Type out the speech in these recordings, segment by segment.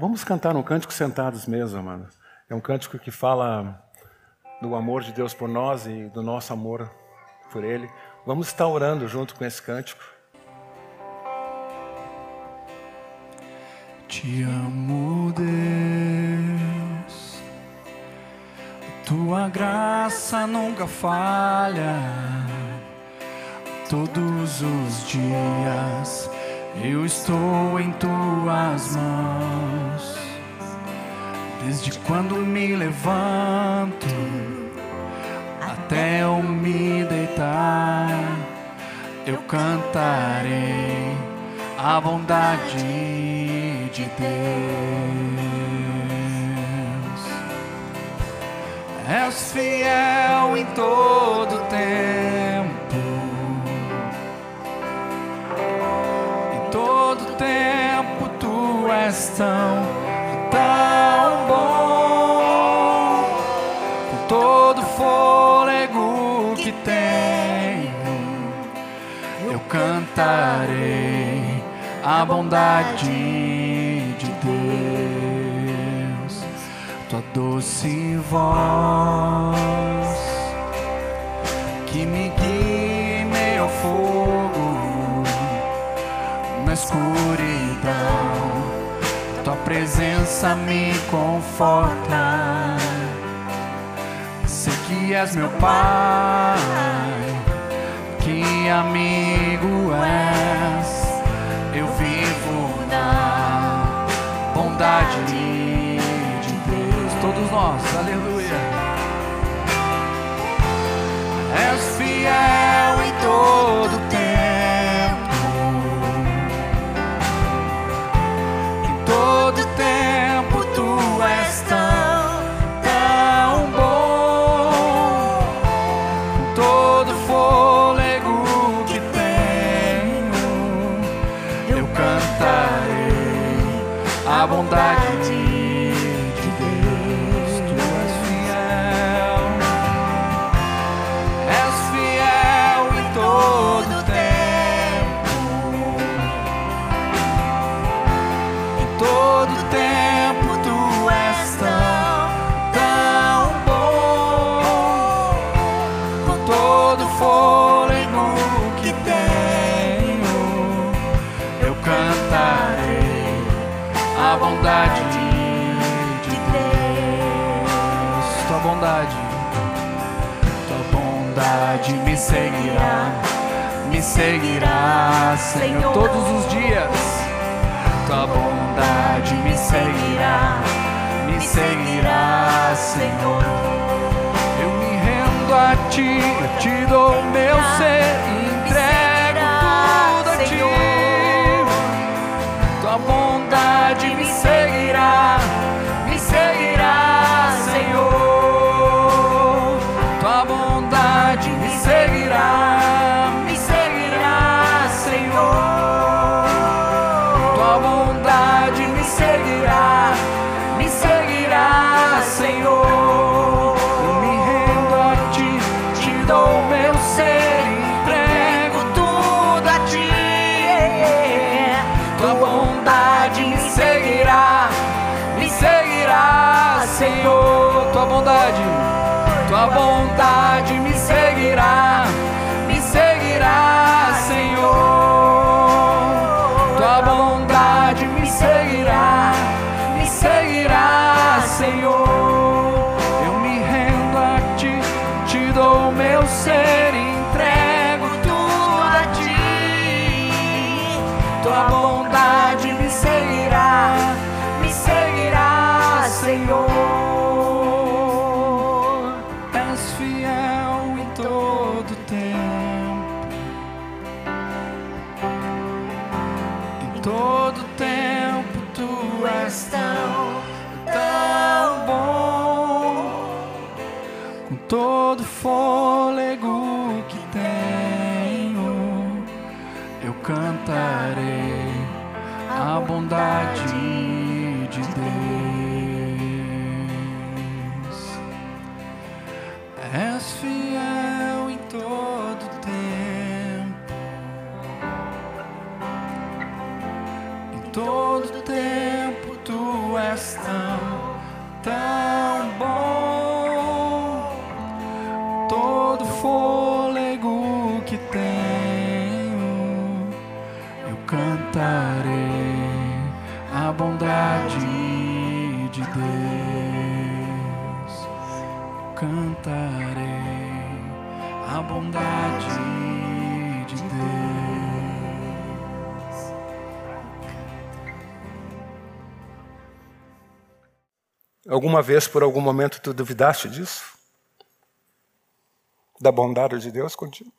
Vamos cantar um cântico sentados mesmo, mano. É um cântico que fala do amor de Deus por nós e do nosso amor por Ele. Vamos estar orando junto com esse cântico. Te amo, Deus. Tua graça nunca falha. Todos os dias eu estou em tuas mãos. Desde quando me levanto até eu me deitar, eu cantarei a bondade de Deus. És fiel em todo tempo. És tão, tão bom. Com todo fôlego que tenho, eu cantarei a bondade de Deus, tua doce voz que me guia em meio ao fogo, na escuridão, tua presença me conforta. Sei que és meu Pai, que amigo és eu vivo na bondade de Deus. Todos nós, aleluia. És fiel em todo todo fôlego que tenho eu cantarei a bondade seguirá, me seguirá, Senhor, todos os dias. Tua bondade me seguirá, me seguirá, Senhor. Eu me rendo a ti, te dou meu ser, entrego tudo a ti. Tua bondade me seguirá, me seguirá, Alguma vez, por algum momento, tu duvidaste disso? Da bondade de Deus contigo?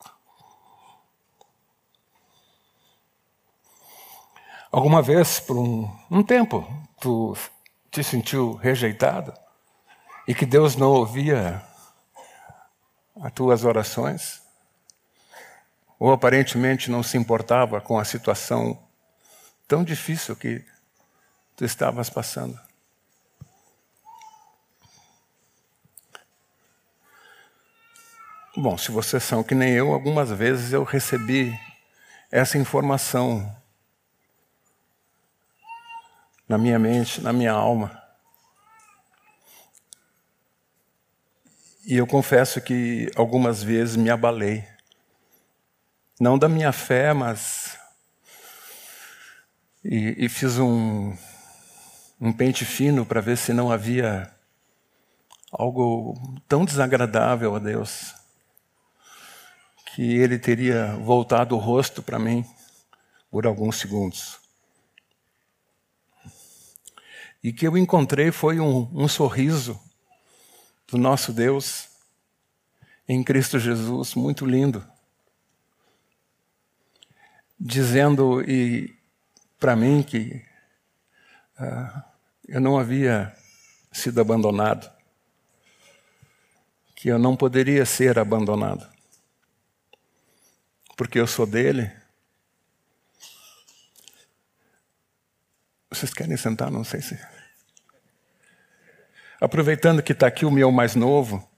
Alguma vez, por um, um tempo, tu te sentiu rejeitado e que Deus não ouvia as tuas orações? Ou aparentemente não se importava com a situação tão difícil que tu estavas passando? Bom, se vocês são que nem eu, algumas vezes eu recebi essa informação na minha mente, na minha alma. E eu confesso que algumas vezes me abalei. Não da minha fé, mas. E, e fiz um, um pente fino para ver se não havia algo tão desagradável a Deus que ele teria voltado o rosto para mim por alguns segundos. E que eu encontrei foi um, um sorriso do nosso Deus em Cristo Jesus, muito lindo, dizendo e para mim que uh, eu não havia sido abandonado, que eu não poderia ser abandonado porque eu sou dele. Vocês querem sentar? Não sei se. Aproveitando que está aqui o meu mais novo.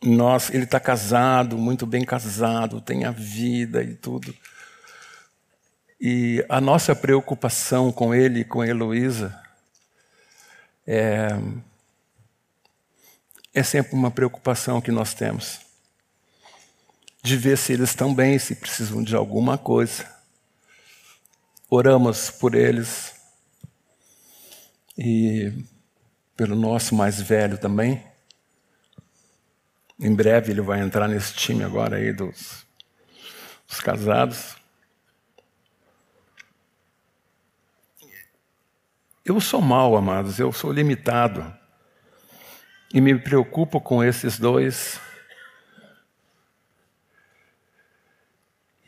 nós, ele está casado, muito bem casado, tem a vida e tudo. E a nossa preocupação com ele e com a Heloísa é é sempre uma preocupação que nós temos. De ver se eles estão bem, se precisam de alguma coisa. Oramos por eles e pelo nosso mais velho também. Em breve ele vai entrar nesse time agora aí dos, dos casados. Eu sou mal, amados, eu sou limitado. E me preocupo com esses dois.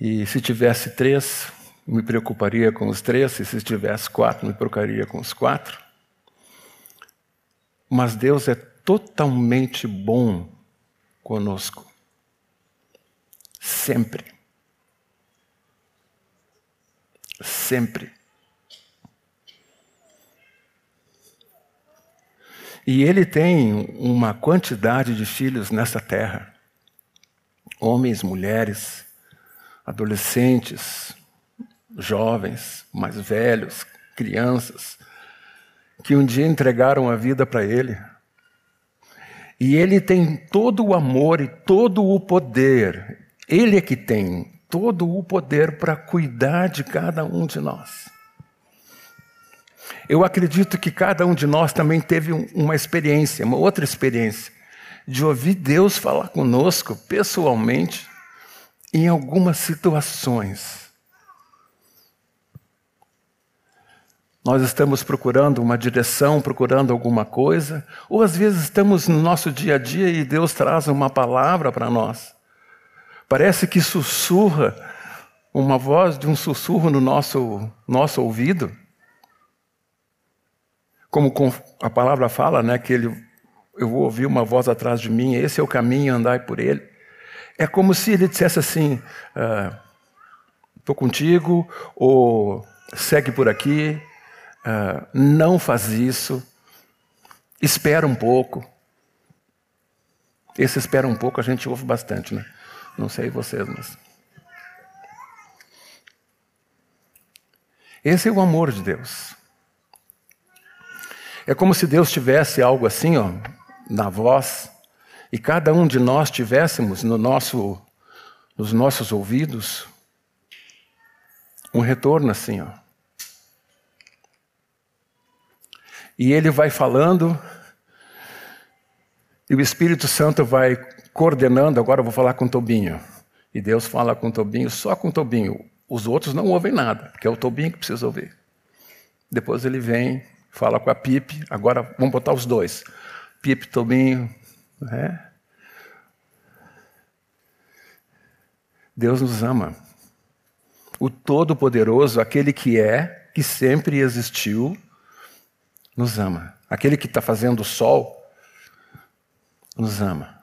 E se tivesse três, me preocuparia com os três, e se tivesse quatro, me preocuparia com os quatro. Mas Deus é totalmente bom conosco. Sempre. Sempre. E ele tem uma quantidade de filhos nessa terra: homens, mulheres, adolescentes, jovens, mais velhos, crianças, que um dia entregaram a vida para ele. E ele tem todo o amor e todo o poder, ele é que tem todo o poder para cuidar de cada um de nós. Eu acredito que cada um de nós também teve uma experiência, uma outra experiência, de ouvir Deus falar conosco pessoalmente em algumas situações. Nós estamos procurando uma direção, procurando alguma coisa, ou às vezes estamos no nosso dia a dia e Deus traz uma palavra para nós. Parece que sussurra, uma voz de um sussurro no nosso, nosso ouvido como a palavra fala, né, que ele, eu vou ouvir uma voz atrás de mim, esse é o caminho, andai por ele. É como se ele dissesse assim: estou uh, contigo, ou segue por aqui, uh, não faz isso, espera um pouco. Esse espera um pouco a gente ouve bastante, né? Não sei vocês, mas. Esse é o amor de Deus. É como se Deus tivesse algo assim, ó, na voz, e cada um de nós tivéssemos no nosso, nos nossos ouvidos um retorno assim, ó. E ele vai falando, e o Espírito Santo vai coordenando. Agora eu vou falar com Tobinho. E Deus fala com Tobinho, só com Tobinho. Os outros não ouvem nada, porque é o Tobinho que precisa ouvir. Depois ele vem, fala com a Pipe. Agora vamos botar os dois: Pipe, Tobinho. Né? Deus nos ama. O Todo-Poderoso, aquele que é, que sempre existiu, nos ama. Aquele que está fazendo o sol, nos ama.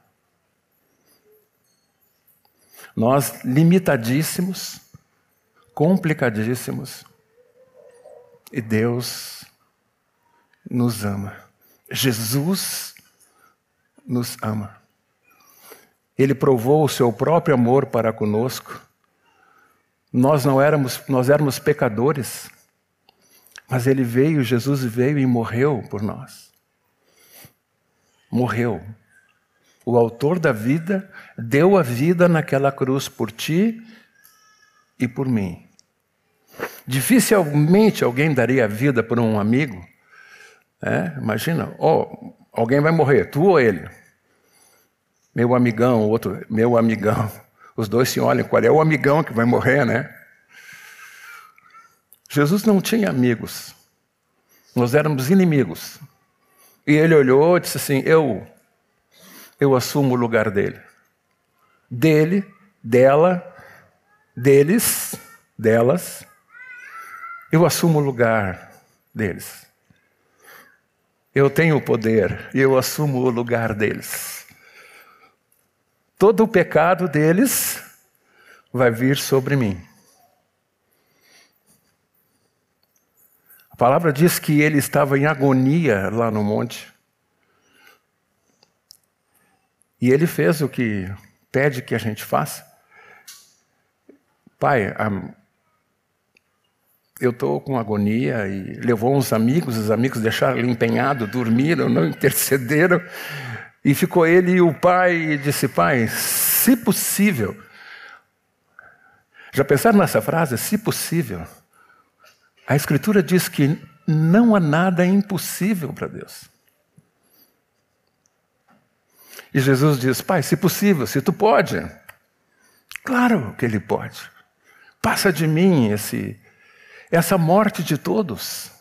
Nós, limitadíssimos, complicadíssimos, e Deus nos ama. Jesus nos ama. Ele provou o seu próprio amor para conosco. Nós não éramos, nós éramos pecadores, mas ele veio, Jesus veio e morreu por nós. Morreu. O autor da vida deu a vida naquela cruz por ti e por mim. Dificilmente alguém daria a vida por um amigo. É, imagina, oh, alguém vai morrer, tu ou ele? Meu amigão, outro, meu amigão. Os dois se olham, qual é o amigão que vai morrer, né? Jesus não tinha amigos. Nós éramos inimigos. E ele olhou e disse assim: Eu, eu assumo o lugar dele. Dele, dela, deles, delas. Eu assumo o lugar deles. Eu tenho o poder e eu assumo o lugar deles todo o pecado deles vai vir sobre mim. A palavra diz que ele estava em agonia lá no monte. E ele fez o que pede que a gente faça. Pai, eu estou com agonia e levou uns amigos, os amigos deixaram ele empenhado, dormiram, não intercederam. E ficou ele e o pai e disse: Pai, se possível. Já pensaram nessa frase? Se possível. A Escritura diz que não há nada impossível para Deus. E Jesus diz: Pai, se possível, se tu pode. Claro que Ele pode. Passa de mim esse, essa morte de todos.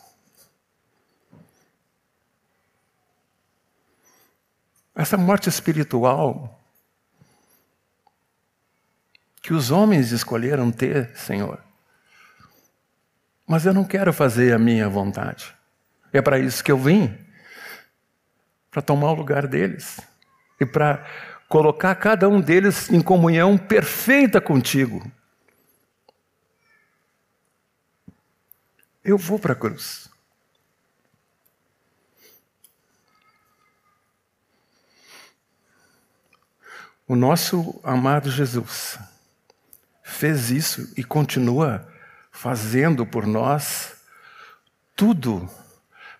Essa morte espiritual que os homens escolheram ter, Senhor. Mas eu não quero fazer a minha vontade. É para isso que eu vim para tomar o lugar deles e para colocar cada um deles em comunhão perfeita contigo. Eu vou para a cruz. O nosso amado Jesus fez isso e continua fazendo por nós tudo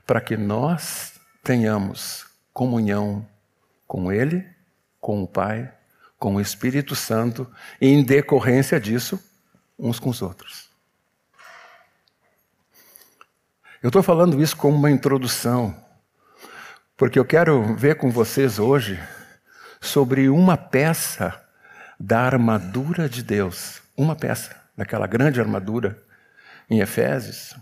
para que nós tenhamos comunhão com Ele, com o Pai, com o Espírito Santo e, em decorrência disso, uns com os outros. Eu estou falando isso como uma introdução, porque eu quero ver com vocês hoje sobre uma peça da armadura de Deus, uma peça daquela grande armadura em Efésios.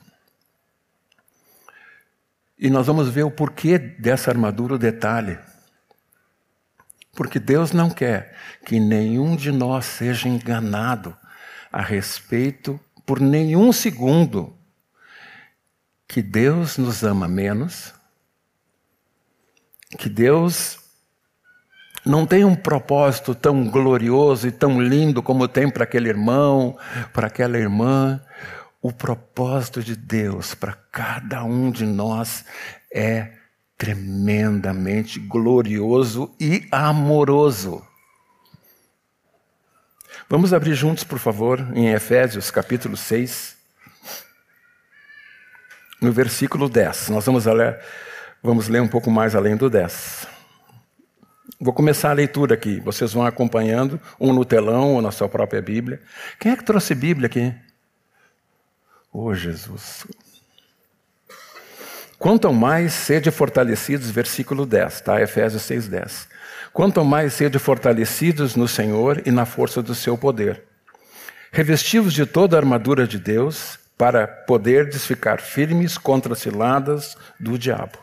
E nós vamos ver o porquê dessa armadura, o detalhe. Porque Deus não quer que nenhum de nós seja enganado a respeito, por nenhum segundo, que Deus nos ama menos, que Deus não tem um propósito tão glorioso e tão lindo como tem para aquele irmão, para aquela irmã. O propósito de Deus para cada um de nós é tremendamente glorioso e amoroso. Vamos abrir juntos, por favor, em Efésios capítulo 6. No versículo 10. Nós vamos ler, vamos ler um pouco mais além do 10. Vou começar a leitura aqui. Vocês vão acompanhando, um no telão ou na sua própria Bíblia. Quem é que trouxe Bíblia aqui? Oh, Jesus. Quanto mais sede fortalecidos, versículo 10, tá? Efésios 6, 10. Quanto mais sede fortalecidos no Senhor e na força do seu poder. Revestivos de toda a armadura de Deus, para poderdes ficar firmes contra as ciladas do diabo.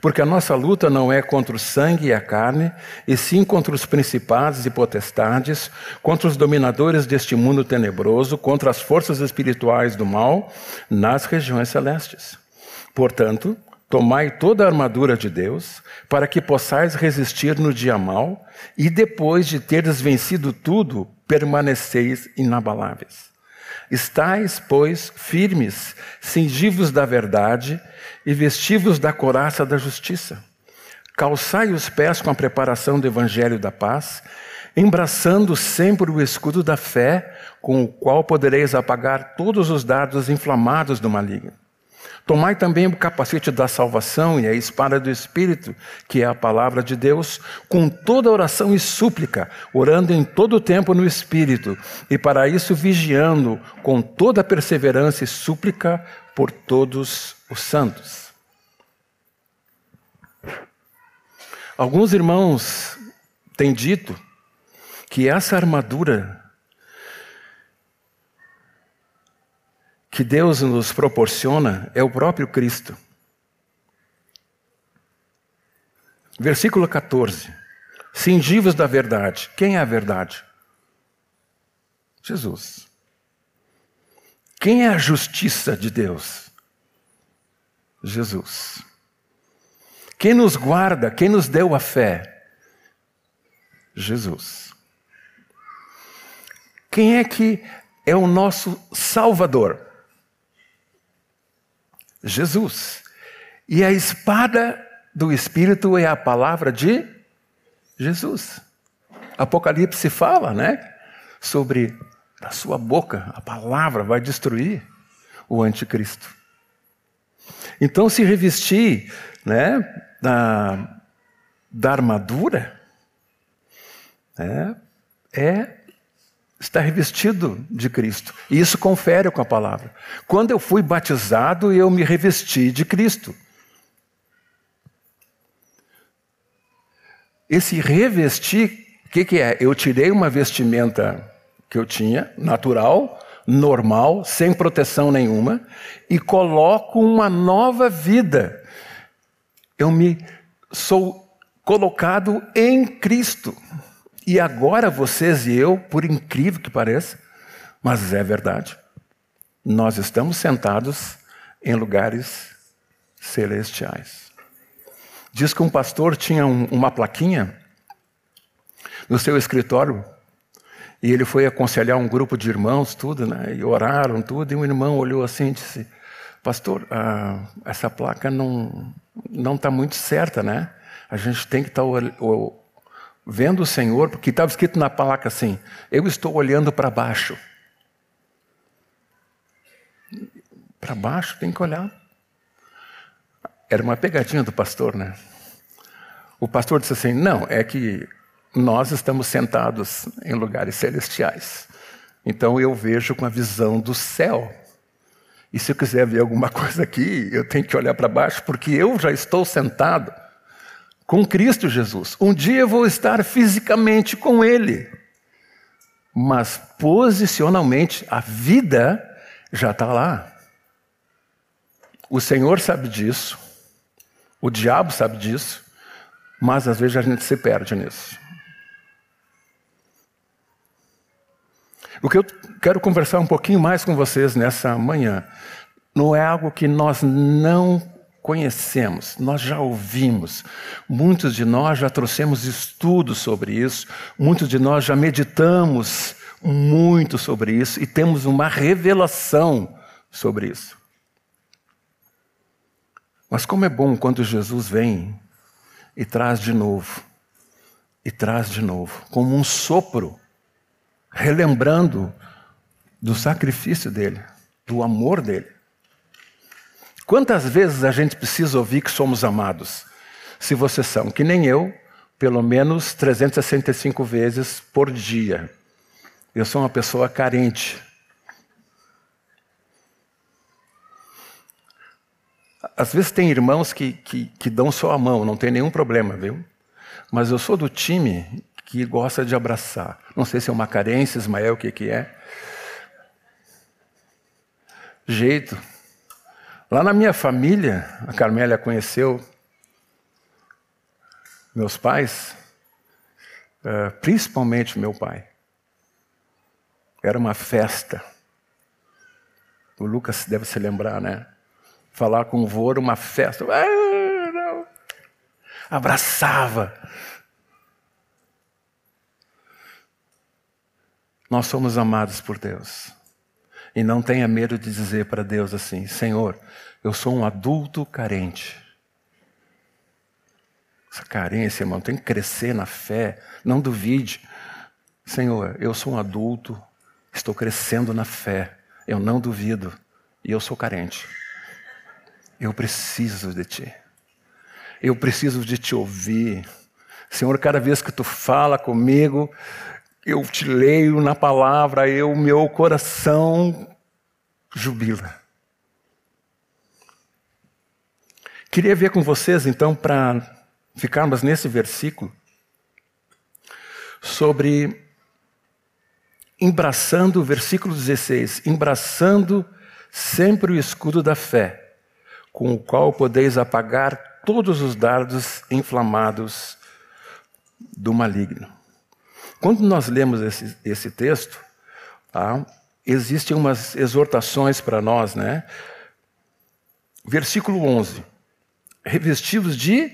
Porque a nossa luta não é contra o sangue e a carne, e sim contra os principados e potestades, contra os dominadores deste mundo tenebroso, contra as forças espirituais do mal nas regiões celestes. Portanto, tomai toda a armadura de Deus, para que possais resistir no dia mal, e depois de teres vencido tudo, permaneceis inabaláveis. Estais, pois, firmes, cingivos da verdade e vestivos da coraça da justiça. Calçai os pés com a preparação do evangelho da paz, embraçando sempre o escudo da fé, com o qual podereis apagar todos os dardos inflamados do maligno. Tomai também o capacete da salvação e a espada do Espírito, que é a palavra de Deus, com toda oração e súplica, orando em todo o tempo no Espírito, e para isso vigiando com toda perseverança e súplica por todos os santos. Alguns irmãos têm dito que essa armadura que Deus nos proporciona é o próprio Cristo. Versículo 14. Cingivos da verdade. Quem é a verdade? Jesus. Quem é a justiça de Deus? Jesus. Quem nos guarda, quem nos deu a fé? Jesus. Quem é que é o nosso Salvador? Jesus. E a espada do Espírito é a palavra de Jesus. Apocalipse fala, né? Sobre a sua boca, a palavra vai destruir o anticristo. Então, se revestir né, da, da armadura né, é está revestido de Cristo. E isso confere com a palavra. Quando eu fui batizado, eu me revesti de Cristo. Esse revestir, o que, que é? Eu tirei uma vestimenta que eu tinha, natural, normal, sem proteção nenhuma, e coloco uma nova vida. Eu me sou colocado em Cristo. E agora vocês e eu, por incrível que pareça, mas é verdade, nós estamos sentados em lugares celestiais. Diz que um pastor tinha um, uma plaquinha no seu escritório e ele foi aconselhar um grupo de irmãos, tudo, né? E oraram, tudo. E um irmão olhou assim e disse: Pastor, ah, essa placa não não está muito certa, né? A gente tem que estar tá vendo o Senhor, porque estava escrito na placa assim: Eu estou olhando para baixo. Para baixo tem que olhar. Era uma pegadinha do pastor, né? O pastor disse assim: Não, é que nós estamos sentados em lugares celestiais. Então eu vejo com a visão do céu. E se eu quiser ver alguma coisa aqui, eu tenho que olhar para baixo, porque eu já estou sentado com Cristo Jesus. Um dia eu vou estar fisicamente com Ele, mas posicionalmente a vida já está lá. O Senhor sabe disso, o diabo sabe disso, mas às vezes a gente se perde nisso. O que eu quero conversar um pouquinho mais com vocês nessa manhã não é algo que nós não conhecemos, nós já ouvimos, muitos de nós já trouxemos estudos sobre isso, muitos de nós já meditamos muito sobre isso e temos uma revelação sobre isso. Mas como é bom quando Jesus vem e traz de novo, e traz de novo, como um sopro, relembrando do sacrifício dele, do amor dele. Quantas vezes a gente precisa ouvir que somos amados? Se vocês são que nem eu, pelo menos 365 vezes por dia. Eu sou uma pessoa carente. Às vezes tem irmãos que, que, que dão só a mão, não tem nenhum problema, viu? Mas eu sou do time que gosta de abraçar. Não sei se é uma carência, Ismael, o que, que é. Jeito. Lá na minha família, a Carmélia conheceu meus pais, uh, principalmente meu pai. Era uma festa. O Lucas deve se lembrar, né? Falar com o vô era uma festa. Ah, Abraçava. Nós somos amados por Deus. E não tenha medo de dizer para Deus assim: Senhor, eu sou um adulto carente. Essa carência, irmão, tem que crescer na fé. Não duvide. Senhor, eu sou um adulto, estou crescendo na fé. Eu não duvido. E eu sou carente. Eu preciso de Ti. Eu preciso de Te ouvir. Senhor, cada vez que Tu fala comigo, eu te leio na palavra, eu, meu coração jubila. Queria ver com vocês, então, para ficarmos nesse versículo, sobre embraçando, versículo 16, embraçando sempre o escudo da fé, com o qual podeis apagar todos os dardos inflamados do maligno. Quando nós lemos esse, esse texto, tá, existem umas exortações para nós, né? Versículo 11: revestidos de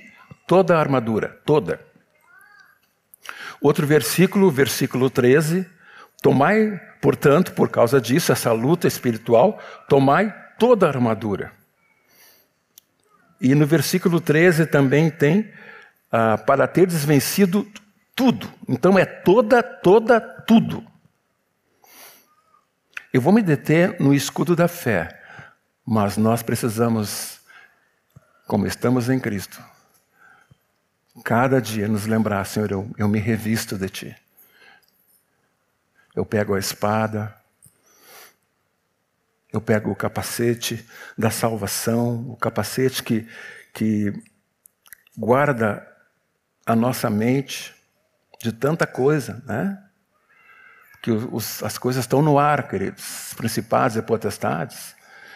toda a armadura, toda. Outro versículo, versículo 13: Tomai, portanto, por causa disso, essa luta espiritual, tomai toda a armadura. E no versículo 13 também tem, ah, para teres vencido tudo. Então é toda, toda, tudo. Eu vou me deter no escudo da fé, mas nós precisamos, como estamos em Cristo, cada dia nos lembrar, Senhor, eu, eu me revisto de Ti. Eu pego a espada, eu pego o capacete da salvação, o capacete que, que guarda a nossa mente de tanta coisa, né? Que os, as coisas estão no ar, queridos. Os principados e potestades,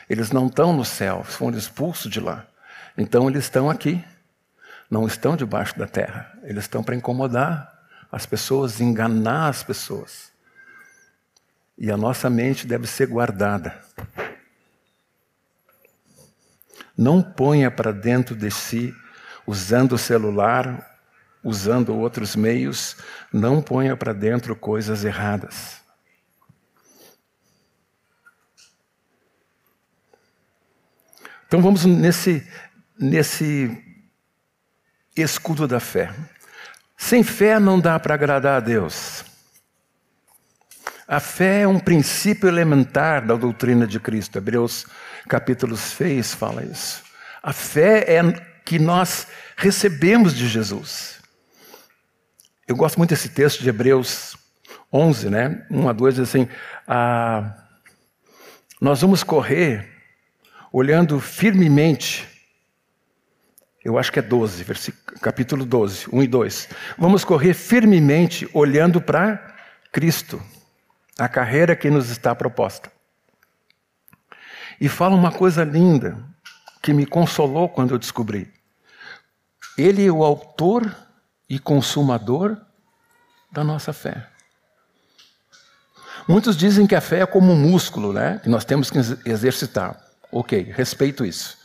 eles não estão no céu, foram expulsos de lá. Então eles estão aqui não estão debaixo da terra. Eles estão para incomodar as pessoas, enganar as pessoas. E a nossa mente deve ser guardada. Não ponha para dentro de si, usando o celular, usando outros meios, não ponha para dentro coisas erradas. Então vamos nesse, nesse escudo da fé. Sem fé não dá para agradar a Deus. A fé é um princípio elementar da doutrina de Cristo. Hebreus capítulo 6 fala isso. A fé é que nós recebemos de Jesus. Eu gosto muito desse texto de Hebreus 11, né? 1 a 2 diz assim: ah, Nós vamos correr olhando firmemente eu acho que é 12, capítulo 12, 1 e 2. Vamos correr firmemente olhando para Cristo, a carreira que nos está proposta. E fala uma coisa linda que me consolou quando eu descobri. Ele é o autor e consumador da nossa fé. Muitos dizem que a fé é como um músculo, né? Que nós temos que exercitar. Ok, respeito isso.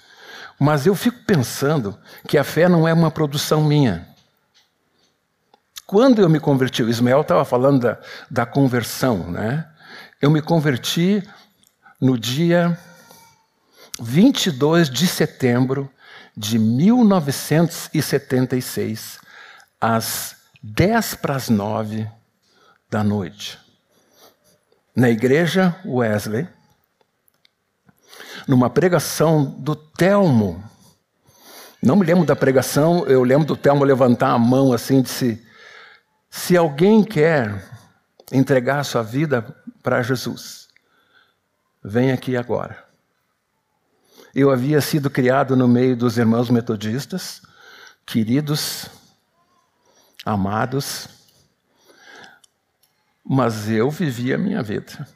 Mas eu fico pensando que a fé não é uma produção minha. Quando eu me converti, o Ismael estava falando da, da conversão, né? Eu me converti no dia 22 de setembro de 1976, às 10 para as 9 da noite, na igreja Wesley, numa pregação do Telmo. Não me lembro da pregação, eu lembro do Telmo levantar a mão assim e disse: se alguém quer entregar a sua vida para Jesus, vem aqui agora. Eu havia sido criado no meio dos irmãos metodistas, queridos, amados, mas eu vivia a minha vida.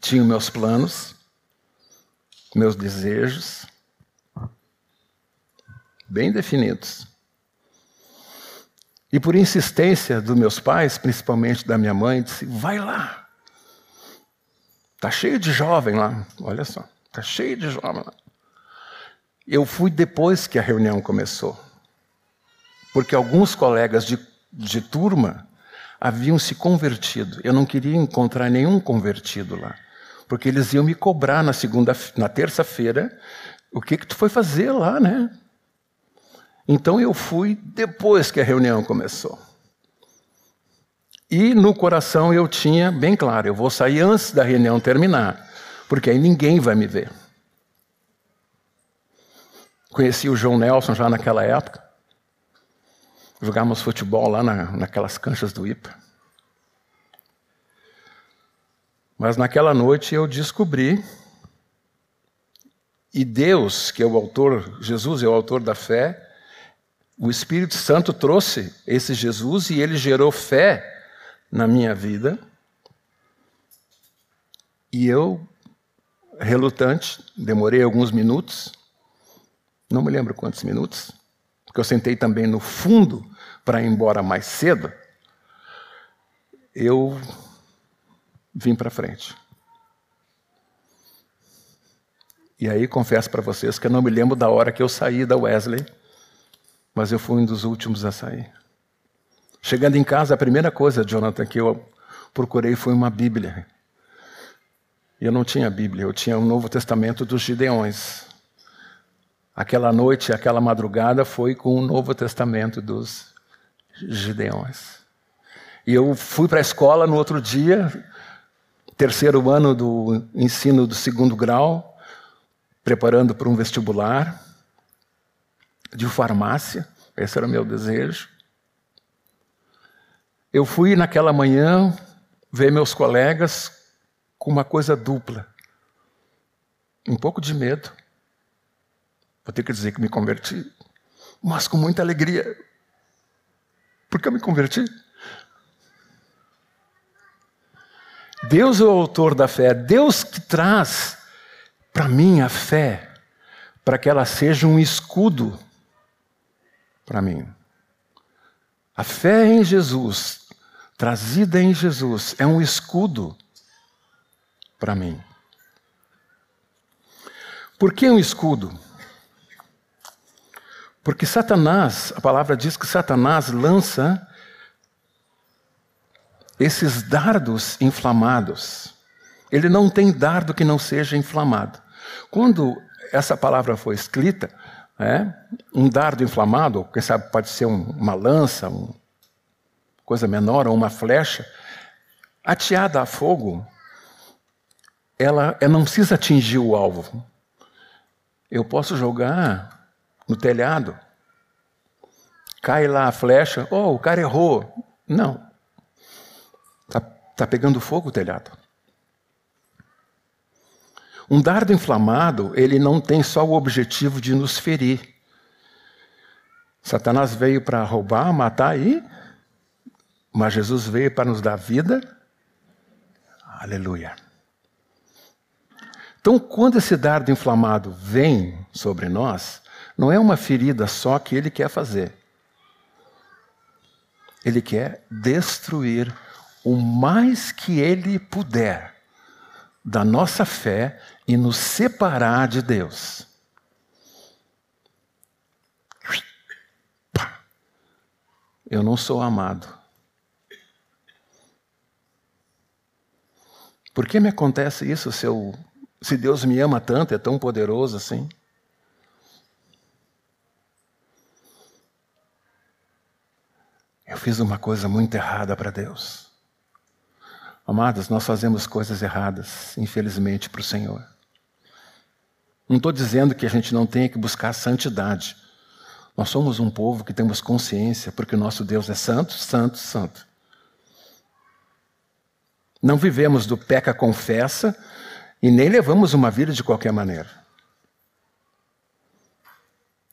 Tinha meus planos, meus desejos, bem definidos. E por insistência dos meus pais, principalmente da minha mãe, disse: vai lá. Tá cheio de jovem lá, olha só. Está cheio de jovens lá. Eu fui depois que a reunião começou. Porque alguns colegas de, de turma haviam se convertido. Eu não queria encontrar nenhum convertido lá. Porque eles iam me cobrar na segunda, na terça-feira, o que que tu foi fazer lá, né? Então eu fui depois que a reunião começou. E no coração eu tinha bem claro, eu vou sair antes da reunião terminar porque aí ninguém vai me ver. Conheci o João Nelson já naquela época. Jogávamos futebol lá na, naquelas canchas do IPA. Mas naquela noite eu descobri, e Deus, que é o autor, Jesus é o autor da fé, o Espírito Santo trouxe esse Jesus e ele gerou fé na minha vida. E eu relutante, demorei alguns minutos, não me lembro quantos minutos, porque eu sentei também no fundo para ir embora mais cedo. Eu vim para frente. E aí confesso para vocês que eu não me lembro da hora que eu saí da Wesley, mas eu fui um dos últimos a sair. Chegando em casa, a primeira coisa, Jonathan, que eu procurei foi uma Bíblia. Eu não tinha Bíblia, eu tinha o um Novo Testamento dos Gideões. Aquela noite, aquela madrugada foi com o Novo Testamento dos Gideões. E eu fui para a escola no outro dia, terceiro ano do ensino do segundo grau, preparando para um vestibular de farmácia, esse era meu desejo. Eu fui naquela manhã ver meus colegas com uma coisa dupla. Um pouco de medo. Vou ter que dizer que me converti, mas com muita alegria. Porque eu me converti. Deus é o autor da fé, Deus que traz para mim a fé, para que ela seja um escudo para mim. A fé em Jesus, trazida em Jesus, é um escudo para mim. Por que um escudo? Porque Satanás, a palavra diz que Satanás lança esses dardos inflamados. Ele não tem dardo que não seja inflamado. Quando essa palavra foi escrita, é, um dardo inflamado, quem sabe pode ser um, uma lança, uma coisa menor, ou uma flecha, ateada a fogo, ela, ela não precisa atingir o alvo. Eu posso jogar no telhado, cai lá a flecha, oh, o cara errou. Não. Está tá pegando fogo o telhado. Um dardo inflamado, ele não tem só o objetivo de nos ferir. Satanás veio para roubar, matar e. Mas Jesus veio para nos dar vida. Aleluia. Então, quando esse dardo inflamado vem sobre nós, não é uma ferida só que ele quer fazer. Ele quer destruir o mais que ele puder da nossa fé e nos separar de Deus. Eu não sou amado. Por que me acontece isso se eu se Deus me ama tanto, é tão poderoso assim. Fiz uma coisa muito errada para Deus. Amados, nós fazemos coisas erradas, infelizmente, para o Senhor. Não estou dizendo que a gente não tenha que buscar santidade. Nós somos um povo que temos consciência, porque o nosso Deus é santo, santo, santo. Não vivemos do peca confessa e nem levamos uma vida de qualquer maneira.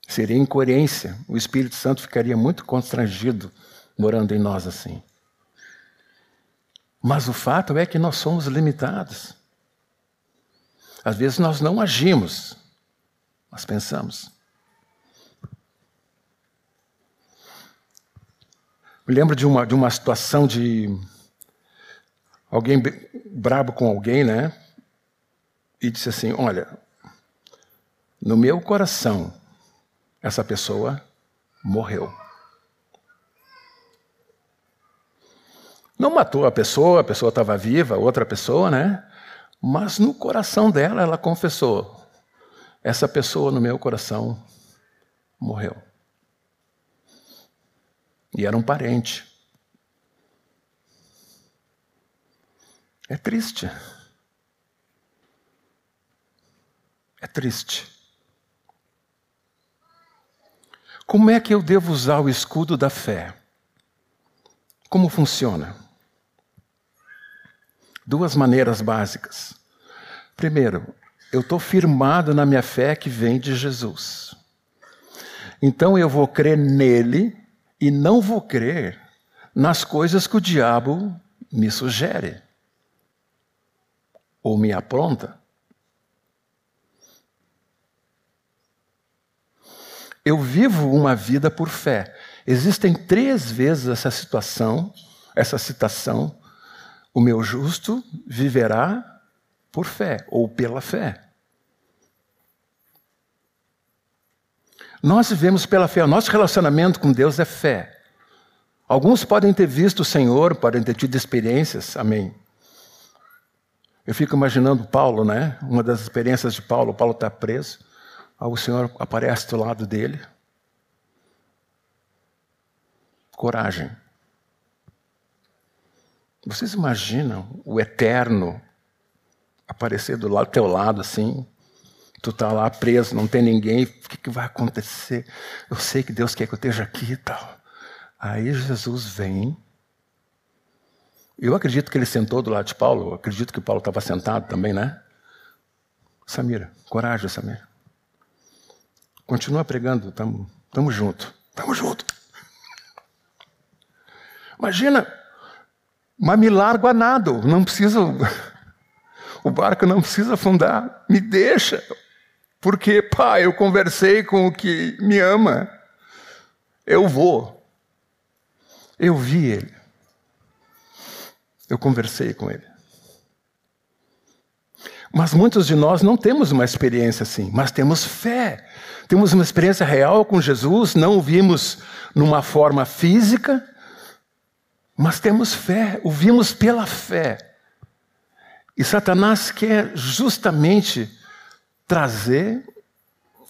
Seria incoerência. O Espírito Santo ficaria muito constrangido morando em nós assim. Mas o fato é que nós somos limitados. Às vezes nós não agimos, nós pensamos. Me lembro de uma, de uma situação de alguém brabo com alguém, né? E disse assim: Olha, no meu coração, essa pessoa morreu. Não matou a pessoa, a pessoa estava viva, outra pessoa, né? Mas no coração dela, ela confessou: essa pessoa no meu coração morreu. E era um parente. É triste. É triste. Como é que eu devo usar o escudo da fé? Como funciona? Duas maneiras básicas. Primeiro, eu estou firmado na minha fé que vem de Jesus. Então eu vou crer nele e não vou crer nas coisas que o diabo me sugere ou me apronta. Eu vivo uma vida por fé. Existem três vezes essa situação, essa citação: o meu justo viverá por fé ou pela fé. Nós vivemos pela fé. O nosso relacionamento com Deus é fé. Alguns podem ter visto o Senhor, podem ter tido experiências, amém. Eu fico imaginando Paulo, né? Uma das experiências de Paulo, Paulo está preso, o Senhor aparece do lado dele. Coragem. Vocês imaginam o eterno aparecer do lado, teu lado assim? Tu está lá preso, não tem ninguém, o que, que vai acontecer? Eu sei que Deus quer que eu esteja aqui e tal. Aí Jesus vem. Eu acredito que ele sentou do lado de Paulo, eu acredito que Paulo estava sentado também, né? Samira, coragem, Samira. Continua pregando, estamos tamo junto. Estamos junto. Imagina, mas me largo a nado, não precisa. O barco não precisa afundar, me deixa. Porque, pai, eu conversei com o que me ama. Eu vou. Eu vi ele. Eu conversei com ele. Mas muitos de nós não temos uma experiência assim, mas temos fé. Temos uma experiência real com Jesus, não o vimos numa forma física, mas temos fé, o vimos pela fé. E Satanás quer justamente trazer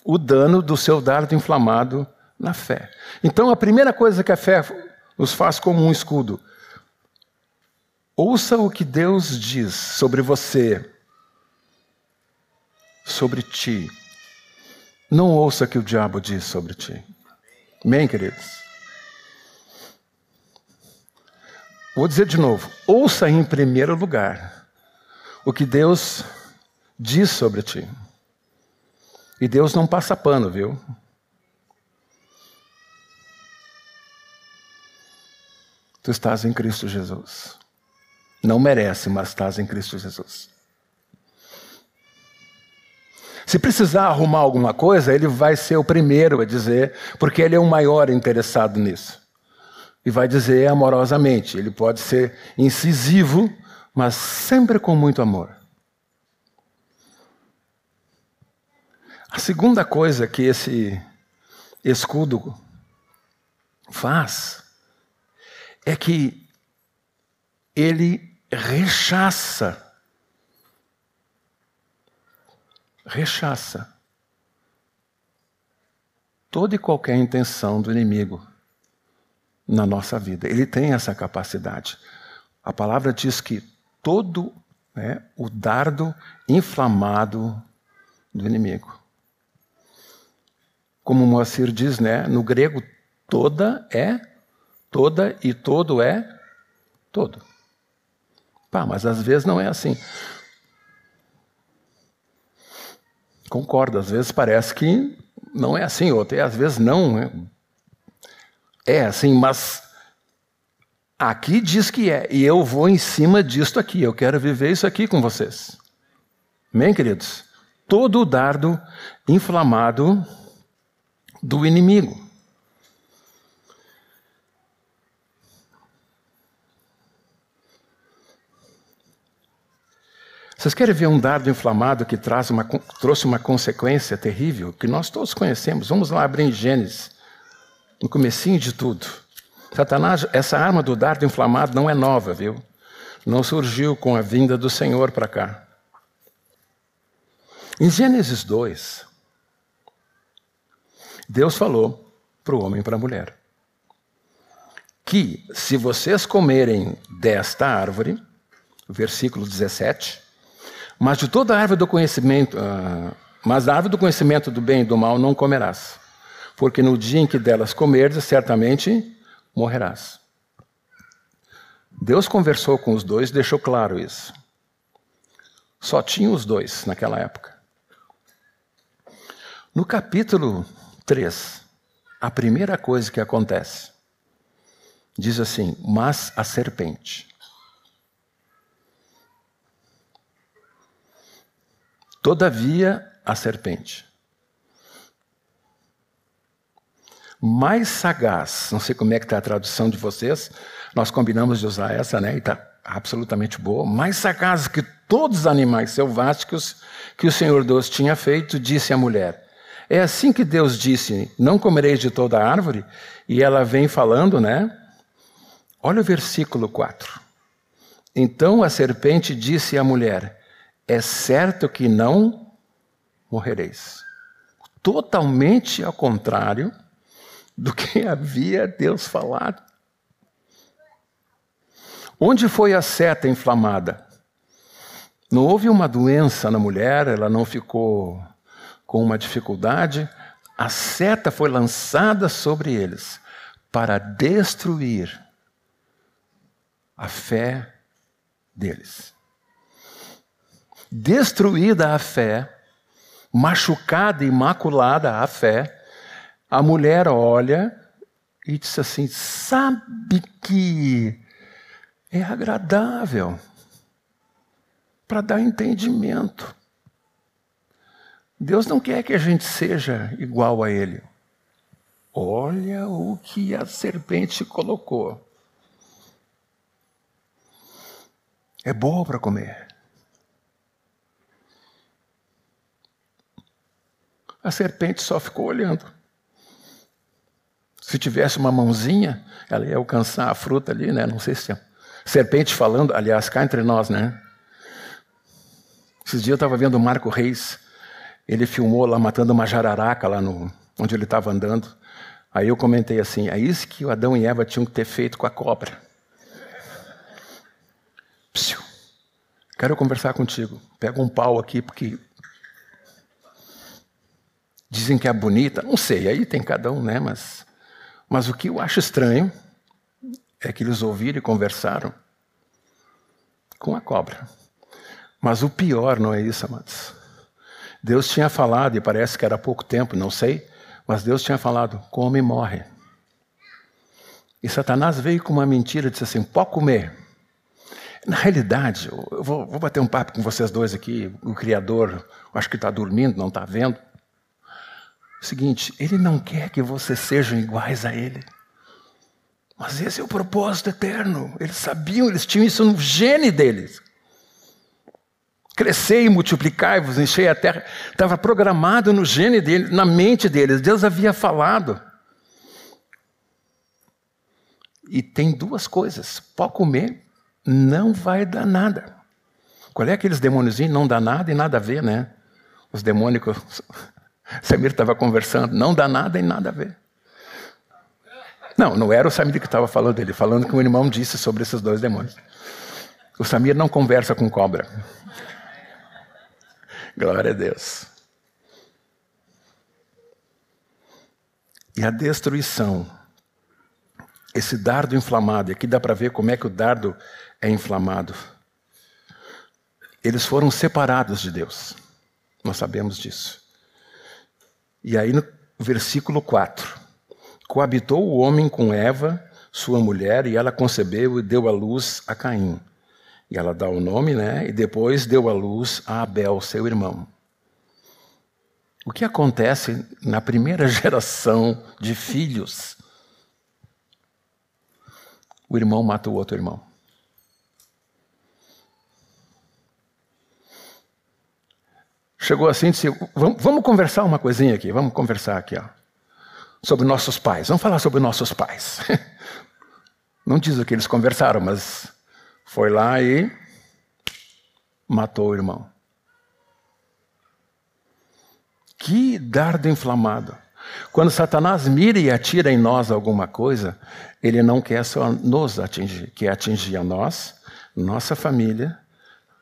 o dano do seu dardo inflamado na fé. Então, a primeira coisa que a fé nos faz como um escudo: ouça o que Deus diz sobre você, sobre ti. Não ouça o que o diabo diz sobre ti. Amém, queridos? Vou dizer de novo: ouça em primeiro lugar o que Deus diz sobre ti. E Deus não passa pano, viu? Tu estás em Cristo Jesus. Não merece, mas estás em Cristo Jesus. Se precisar arrumar alguma coisa, ele vai ser o primeiro a dizer, porque ele é o maior interessado nisso. E vai dizer amorosamente. Ele pode ser incisivo, mas sempre com muito amor. A segunda coisa que esse escudo faz é que ele rechaça rechaça toda e qualquer intenção do inimigo na nossa vida. Ele tem essa capacidade. A palavra diz que todo né, o dardo inflamado do inimigo como Moacir diz, né? No grego, toda é toda e todo é todo. Pá, mas às vezes não é assim. Concordo, às vezes parece que não é assim, ou até às vezes não. É, é assim, mas aqui diz que é, e eu vou em cima disto aqui, eu quero viver isso aqui com vocês. Amém, queridos? Todo o dardo inflamado do inimigo. Vocês querem ver um dardo inflamado que traz uma, trouxe uma consequência terrível que nós todos conhecemos? Vamos lá abrir em Gênesis, no comecinho de tudo. Satanás, essa arma do dardo inflamado não é nova, viu? Não surgiu com a vinda do Senhor para cá. Em Gênesis 2, Deus falou para o homem e para a mulher que se vocês comerem desta árvore, versículo 17, mas de toda a árvore do conhecimento, uh, mas da árvore do conhecimento do bem e do mal não comerás, porque no dia em que delas comerdes, certamente morrerás. Deus conversou com os dois, deixou claro isso. Só tinha os dois naquela época. No capítulo 3, a primeira coisa que acontece diz assim: Mas a serpente. Todavia, a serpente. Mais sagaz, não sei como é que está a tradução de vocês, nós combinamos de usar essa, né? E está absolutamente boa. Mais sagaz que todos os animais selváticos que o Senhor Deus tinha feito, disse a mulher. É assim que Deus disse: Não comereis de toda a árvore? E ela vem falando, né? Olha o versículo 4. Então a serpente disse à mulher: é certo que não morrereis. Totalmente ao contrário do que havia Deus falado. Onde foi a seta inflamada? Não houve uma doença na mulher, ela não ficou com uma dificuldade. A seta foi lançada sobre eles para destruir a fé deles destruída a fé, machucada e maculada a fé, a mulher olha e diz assim: sabe que é agradável para dar entendimento. Deus não quer que a gente seja igual a Ele. Olha o que a serpente colocou. É boa para comer. A serpente só ficou olhando. Se tivesse uma mãozinha, ela ia alcançar a fruta ali, né? Não sei se. Serpente falando, aliás, cá entre nós, né? Esses dias eu estava vendo o Marco Reis. Ele filmou lá matando uma jararaca lá no, onde ele estava andando. Aí eu comentei assim: é isso que o Adão e Eva tinham que ter feito com a cobra. Psiu. Quero conversar contigo. Pega um pau aqui, porque Dizem que é bonita, não sei, aí tem cada um, né? Mas, mas o que eu acho estranho é que eles ouviram e conversaram com a cobra. Mas o pior não é isso, amados. Deus tinha falado, e parece que era pouco tempo, não sei, mas Deus tinha falado: come e morre. E Satanás veio com uma mentira disse assim: pode comer. Na realidade, eu vou, vou bater um papo com vocês dois aqui. O Criador, acho que está dormindo, não está vendo o seguinte: Ele não quer que vocês sejam iguais a Ele. Mas esse é o propósito eterno. Eles sabiam, eles tinham isso no gene deles. Crescei multiplicai-vos, enchei a terra. Estava programado no gene deles, na mente deles. Deus havia falado. E tem duas coisas: pode comer, não vai dar nada. Qual é aqueles demôniozinhos? Não dá nada e nada a ver, né? Os demônicos Samir estava conversando, não dá nada e nada a ver. Não, não era o Samir que estava falando dele, falando que o irmão disse sobre esses dois demônios. O Samir não conversa com cobra. Glória a Deus. e a destruição. Esse dardo inflamado, e aqui dá para ver como é que o dardo é inflamado. Eles foram separados de Deus. Nós sabemos disso. E aí no versículo 4. Coabitou o homem com Eva, sua mulher, e ela concebeu e deu à luz a Caim. E ela dá o nome, né? E depois deu à luz a Abel, seu irmão. O que acontece na primeira geração de filhos? O irmão mata o outro irmão. Chegou assim e disse: vamos, vamos conversar uma coisinha aqui, vamos conversar aqui, ó, sobre nossos pais. Vamos falar sobre nossos pais. Não diz o que eles conversaram, mas foi lá e matou o irmão. Que dardo inflamado. Quando Satanás mira e atira em nós alguma coisa, ele não quer só nos atingir, quer atingir a nós, nossa família,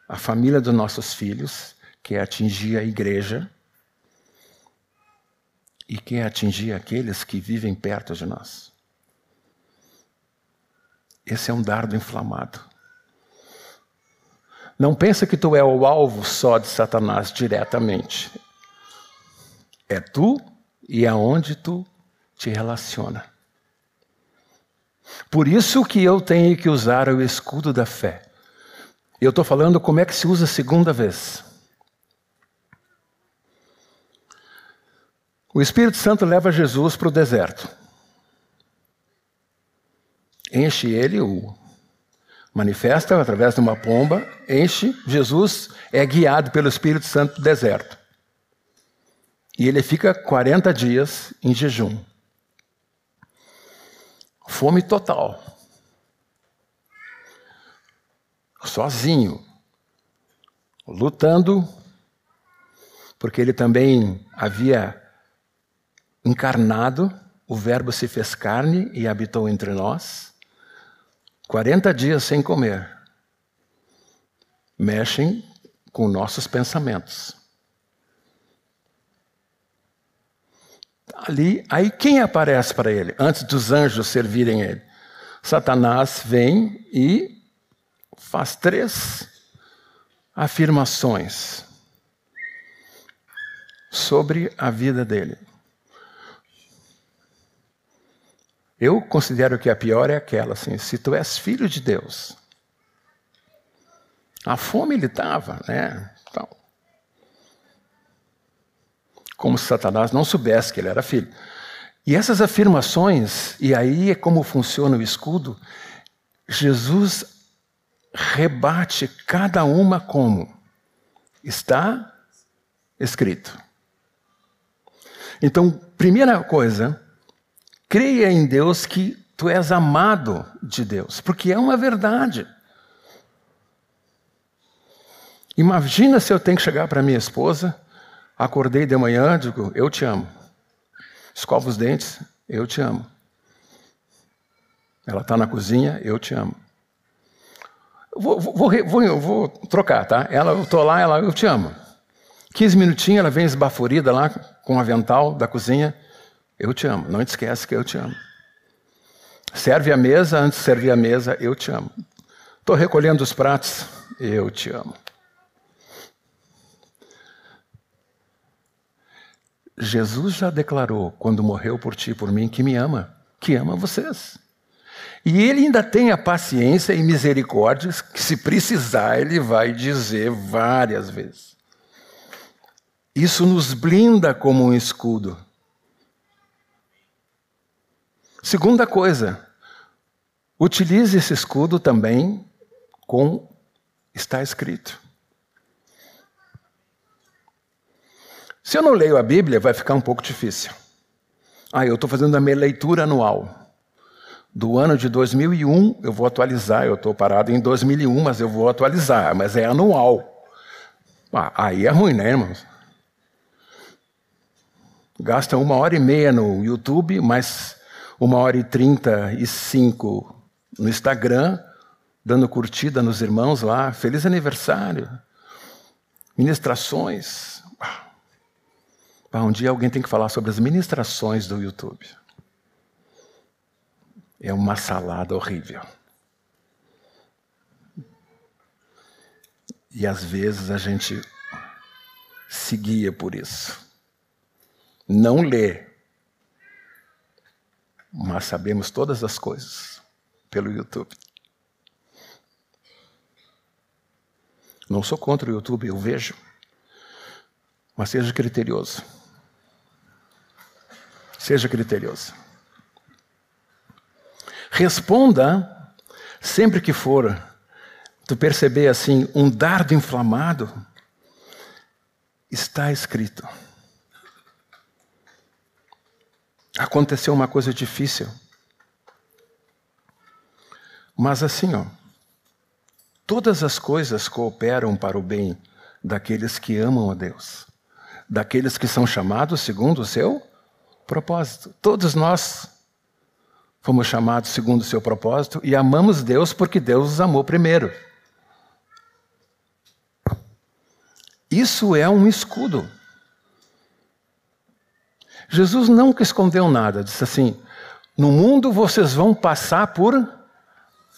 a família dos nossos filhos, quer atingir a igreja e quer atingir aqueles que vivem perto de nós. Esse é um dardo inflamado. Não pensa que tu é o alvo só de Satanás diretamente. É tu e aonde tu te relaciona. Por isso que eu tenho que usar o escudo da fé. Eu estou falando como é que se usa a segunda vez. O Espírito Santo leva Jesus para o deserto. Enche ele, o manifesta através de uma pomba, enche, Jesus é guiado pelo Espírito Santo para o deserto. E ele fica 40 dias em jejum. Fome total. Sozinho. Lutando, porque ele também havia encarnado, o Verbo se fez carne e habitou entre nós. 40 dias sem comer. Mexem com nossos pensamentos. ali, aí quem aparece para ele antes dos anjos servirem ele? Satanás vem e faz três afirmações sobre a vida dele. Eu considero que a pior é aquela assim: se tu és filho de Deus, a fome ele estava, né? Então, como se Satanás não soubesse que ele era filho. E essas afirmações, e aí é como funciona o escudo, Jesus rebate cada uma como está escrito. Então, primeira coisa, creia em Deus que tu és amado de Deus, porque é uma verdade. Imagina se eu tenho que chegar para minha esposa Acordei de manhã, digo, eu te amo. Escova os dentes, eu te amo. Ela está na cozinha, eu te amo. Vou, vou, vou, vou, trocar, tá? Ela, eu estou lá, ela, eu te amo. 15 minutinhos, ela vem esbaforida lá com o avental da cozinha. Eu te amo. Não te esquece que eu te amo. Serve a mesa, antes de servir a mesa, eu te amo. Estou recolhendo os pratos, eu te amo. Jesus já declarou, quando morreu por ti e por mim, que me ama, que ama vocês. E ele ainda tem a paciência e misericórdia que, se precisar, ele vai dizer várias vezes. Isso nos blinda como um escudo. Segunda coisa, utilize esse escudo também com está escrito. Se eu não leio a Bíblia, vai ficar um pouco difícil. Ah, eu estou fazendo a minha leitura anual. Do ano de 2001, eu vou atualizar. Eu estou parado em 2001, mas eu vou atualizar. Mas é anual. Ah, aí é ruim, né, irmãos? Gasta uma hora e meia no YouTube, mais uma hora e trinta e cinco no Instagram, dando curtida nos irmãos lá. Feliz aniversário. Ministrações. Ah, um dia alguém tem que falar sobre as ministrações do YouTube. é uma salada horrível. E às vezes a gente se guia por isso. Não lê, mas sabemos todas as coisas pelo YouTube. Não sou contra o YouTube, eu vejo. Mas seja criterioso. Seja criterioso. Responda sempre que for tu perceber assim um dardo inflamado, está escrito. Aconteceu uma coisa difícil. Mas assim, ó, todas as coisas cooperam para o bem daqueles que amam a Deus, daqueles que são chamados segundo o seu propósito. Todos nós fomos chamados segundo o seu propósito e amamos Deus porque Deus os amou primeiro. Isso é um escudo. Jesus nunca escondeu nada, disse assim: no mundo vocês vão passar por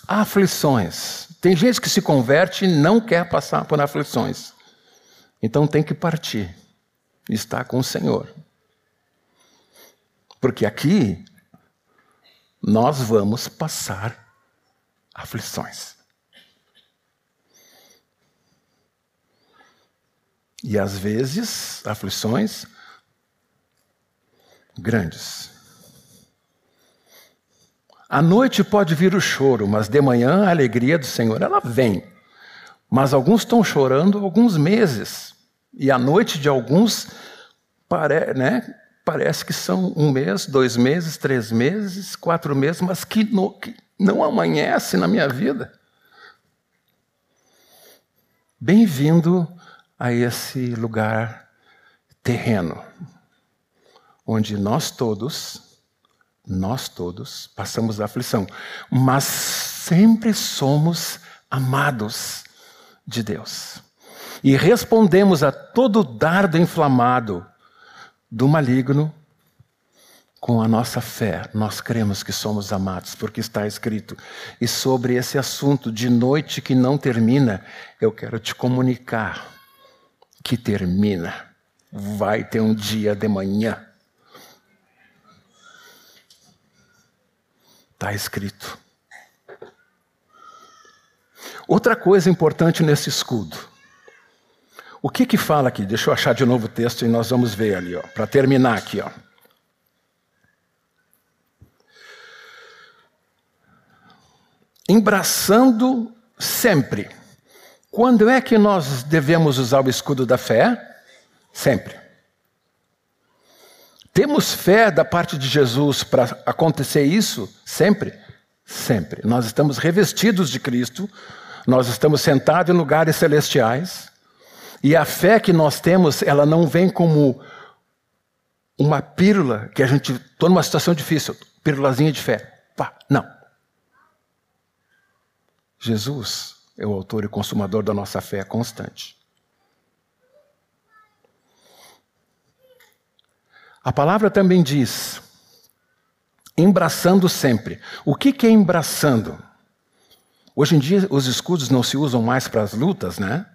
aflições. Tem gente que se converte e não quer passar por aflições. Então tem que partir, estar com o Senhor. Porque aqui nós vamos passar aflições. E às vezes, aflições grandes. À noite pode vir o choro, mas de manhã a alegria do Senhor, ela vem. Mas alguns estão chorando alguns meses. E a noite de alguns pare, né, parece que são um mês, dois meses, três meses, quatro meses, mas que, no, que não amanhece na minha vida. Bem-vindo a esse lugar terreno, onde nós todos, nós todos passamos a aflição, mas sempre somos amados de Deus. E respondemos a todo dardo inflamado do maligno com a nossa fé. Nós cremos que somos amados, porque está escrito. E sobre esse assunto de noite que não termina, eu quero te comunicar que termina. Vai ter um dia de manhã. Está escrito. Outra coisa importante nesse escudo. O que que fala aqui? Deixa eu achar de novo o texto e nós vamos ver ali, ó, para terminar aqui, ó. Embraçando sempre quando é que nós devemos usar o escudo da fé? Sempre. Temos fé da parte de Jesus para acontecer isso? Sempre? Sempre. Nós estamos revestidos de Cristo, nós estamos sentados em lugares celestiais, e a fé que nós temos, ela não vem como uma pílula que a gente. Estou numa situação difícil, pílulazinha de fé. Pá, não. Jesus é o autor e consumador da nossa fé constante. A palavra também diz, embraçando sempre. O que, que é embraçando? Hoje em dia, os escudos não se usam mais para as lutas, né?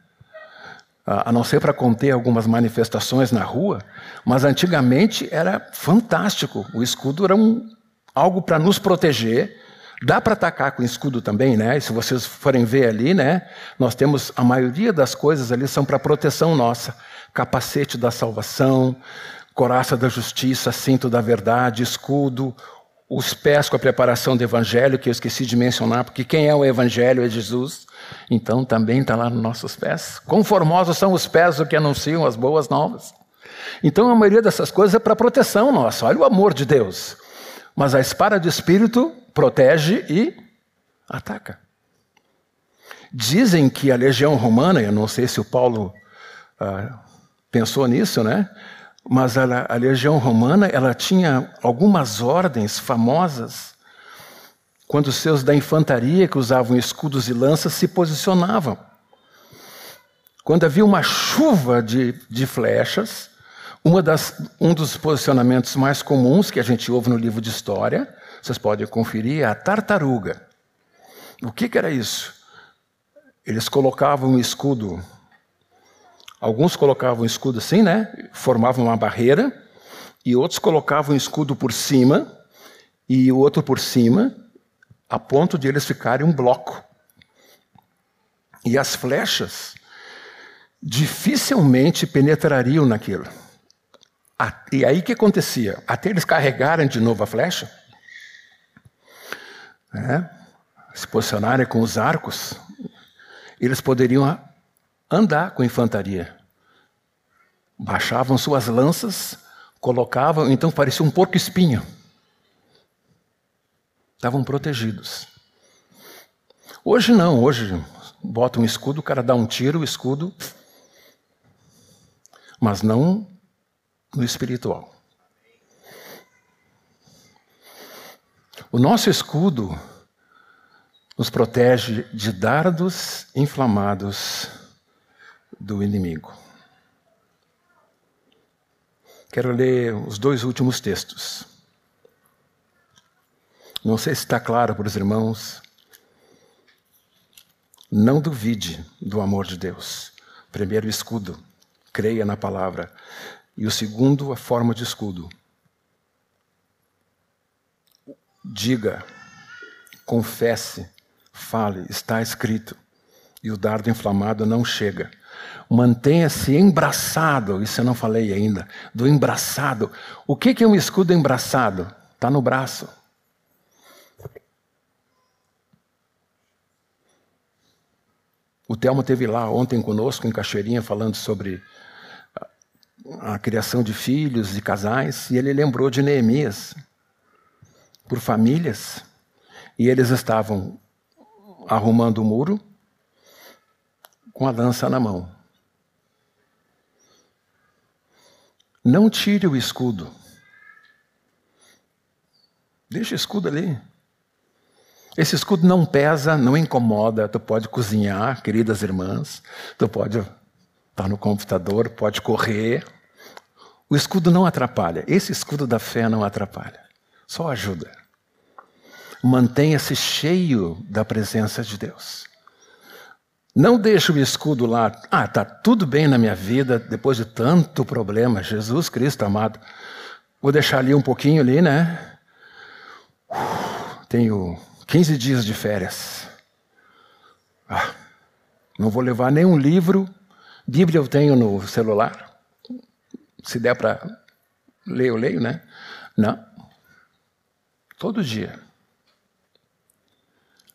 A não ser para conter algumas manifestações na rua, mas antigamente era fantástico. O escudo era um, algo para nos proteger Dá para atacar com escudo também, né? E se vocês forem ver ali, né? Nós temos a maioria das coisas ali são para proteção nossa: capacete da salvação, coraça da justiça, cinto da verdade, escudo, os pés com a preparação do evangelho, que eu esqueci de mencionar, porque quem é o evangelho é Jesus. Então também está lá nos nossos pés. Conformosos são os pés do que anunciam as boas novas. Então a maioria dessas coisas é para proteção nossa. Olha o amor de Deus. Mas a espada do espírito protege e ataca. Dizem que a legião romana, eu não sei se o Paulo ah, pensou nisso, né? Mas a, legião romana ela tinha algumas ordens famosas quando seus da infantaria que usavam escudos e lanças se posicionavam. Quando havia uma chuva de, de flechas, das, um dos posicionamentos mais comuns que a gente ouve no livro de história vocês podem conferir, é a tartaruga. O que, que era isso? Eles colocavam um escudo, alguns colocavam um escudo assim, né? Formavam uma barreira, e outros colocavam um escudo por cima, e o outro por cima, a ponto de eles ficarem um bloco. E as flechas dificilmente penetrariam naquilo. E aí o que acontecia? Até eles carregarem de novo a flecha, né, se posicionarem com os arcos, eles poderiam andar com infantaria. Baixavam suas lanças, colocavam, então parecia um porco-espinho. Estavam protegidos. Hoje não, hoje bota um escudo, o cara dá um tiro, o escudo. Mas não no espiritual. O nosso escudo nos protege de dardos inflamados do inimigo. Quero ler os dois últimos textos. Não sei se está claro para os irmãos. Não duvide do amor de Deus. Primeiro, escudo. Creia na palavra. E o segundo, a forma de escudo. Diga, confesse, fale, está escrito. E o dardo inflamado não chega. Mantenha-se embraçado, isso eu não falei ainda, do embraçado. O que é um escudo embraçado? Está no braço. O Telmo teve lá ontem conosco em Cachoeirinha falando sobre a criação de filhos e casais, e ele lembrou de Neemias, por famílias, e eles estavam arrumando o muro com a lança na mão. Não tire o escudo. Deixa o escudo ali. Esse escudo não pesa, não incomoda. Tu pode cozinhar, queridas irmãs. Tu pode estar no computador, pode correr. O escudo não atrapalha. Esse escudo da fé não atrapalha. Só ajuda. Mantenha-se cheio da presença de Deus. Não deixe o escudo lá. Ah, tá tudo bem na minha vida depois de tanto problema. Jesus Cristo amado. Vou deixar ali um pouquinho ali, né? Tenho 15 dias de férias. Ah, não vou levar nenhum livro. Bíblia eu tenho no celular se der para ler, eu leio, né? Não. Todo dia.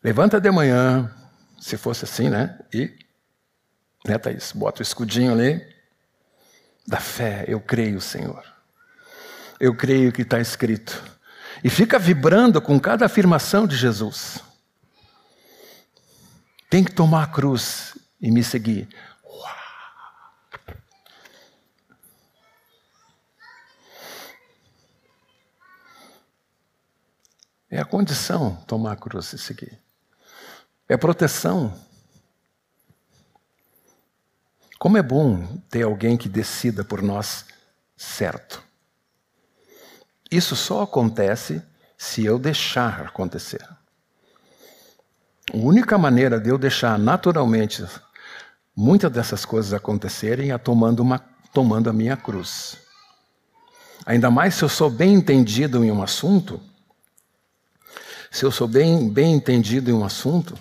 Levanta de manhã, se fosse assim, né? E, né, Thaís? Bota o escudinho ali. Da fé, eu creio, Senhor. Eu creio que está escrito. E fica vibrando com cada afirmação de Jesus. Tem que tomar a cruz e me seguir. É a condição tomar a cruz e seguir. É proteção. Como é bom ter alguém que decida por nós certo. Isso só acontece se eu deixar acontecer. A única maneira de eu deixar naturalmente muitas dessas coisas acontecerem é tomando, uma, tomando a minha cruz. Ainda mais se eu sou bem entendido em um assunto, se eu sou bem, bem entendido em um assunto,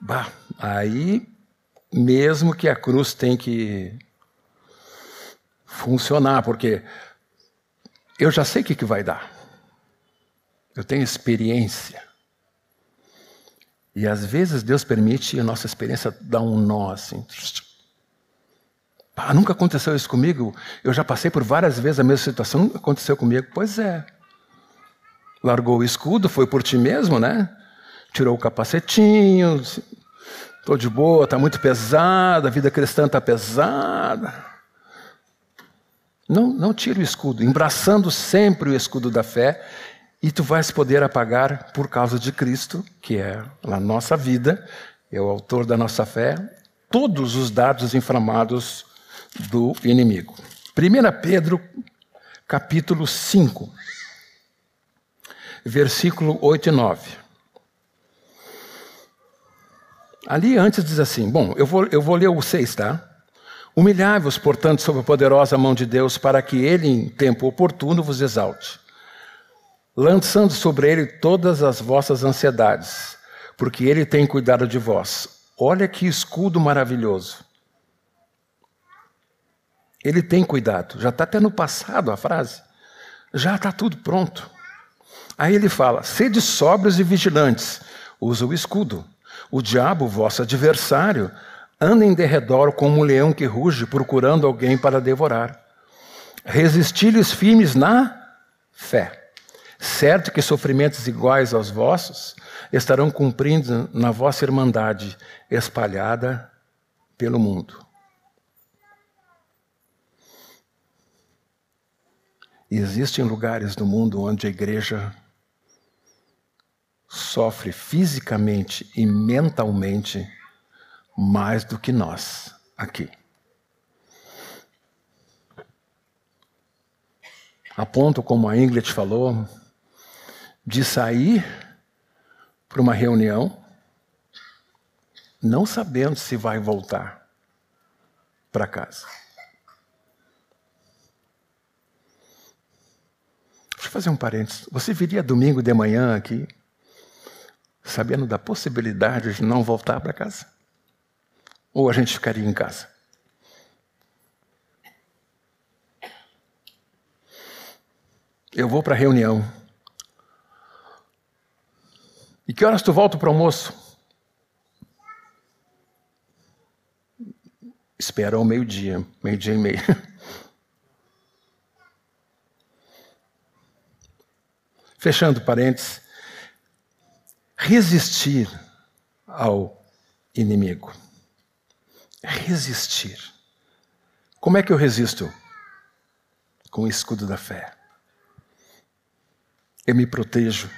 bah, aí mesmo que a cruz tem que funcionar, porque eu já sei o que, que vai dar. Eu tenho experiência. E às vezes Deus permite a nossa experiência dar um nó assim. Nunca aconteceu isso comigo. Eu já passei por várias vezes a mesma situação. Nunca aconteceu comigo. Pois é. Largou o escudo, foi por ti mesmo, né? Tirou o capacetinho. Estou de boa, está muito pesada, a vida cristã está pesada. Não, não tire o escudo, embraçando sempre o escudo da fé, e tu vais poder apagar por causa de Cristo, que é a nossa vida, é o autor da nossa fé, todos os dados inflamados do inimigo. 1 Pedro, capítulo 5. versículo 8 e 9. Ali antes diz assim: Bom, eu vou, eu vou ler o 6, tá? Humilhai-vos, portanto, sob a poderosa mão de Deus, para que ele, em tempo oportuno, vos exalte, lançando sobre ele todas as vossas ansiedades, porque ele tem cuidado de vós. Olha que escudo maravilhoso. Ele tem cuidado. Já está até no passado a frase. Já está tudo pronto. Aí ele fala: sede sóbrios e vigilantes. Usa o escudo. O diabo, vosso adversário, anda em derredor como um leão que ruge, procurando alguém para devorar. Resisti-lhes firmes na fé. Certo que sofrimentos iguais aos vossos estarão cumprindo na vossa irmandade espalhada pelo mundo. Existem lugares no mundo onde a igreja sofre fisicamente e mentalmente mais do que nós aqui. A ponto, como a Ingrid falou, de sair para uma reunião não sabendo se vai voltar para casa. Deixa eu fazer um parênteses. Você viria domingo de manhã aqui, sabendo da possibilidade de não voltar para casa? Ou a gente ficaria em casa? Eu vou para a reunião. E que horas tu volta para o almoço? Espera ao meio-dia, meio-dia e meio. Fechando parênteses, resistir ao inimigo. Resistir. Como é que eu resisto? Com o escudo da fé. Eu me protejo.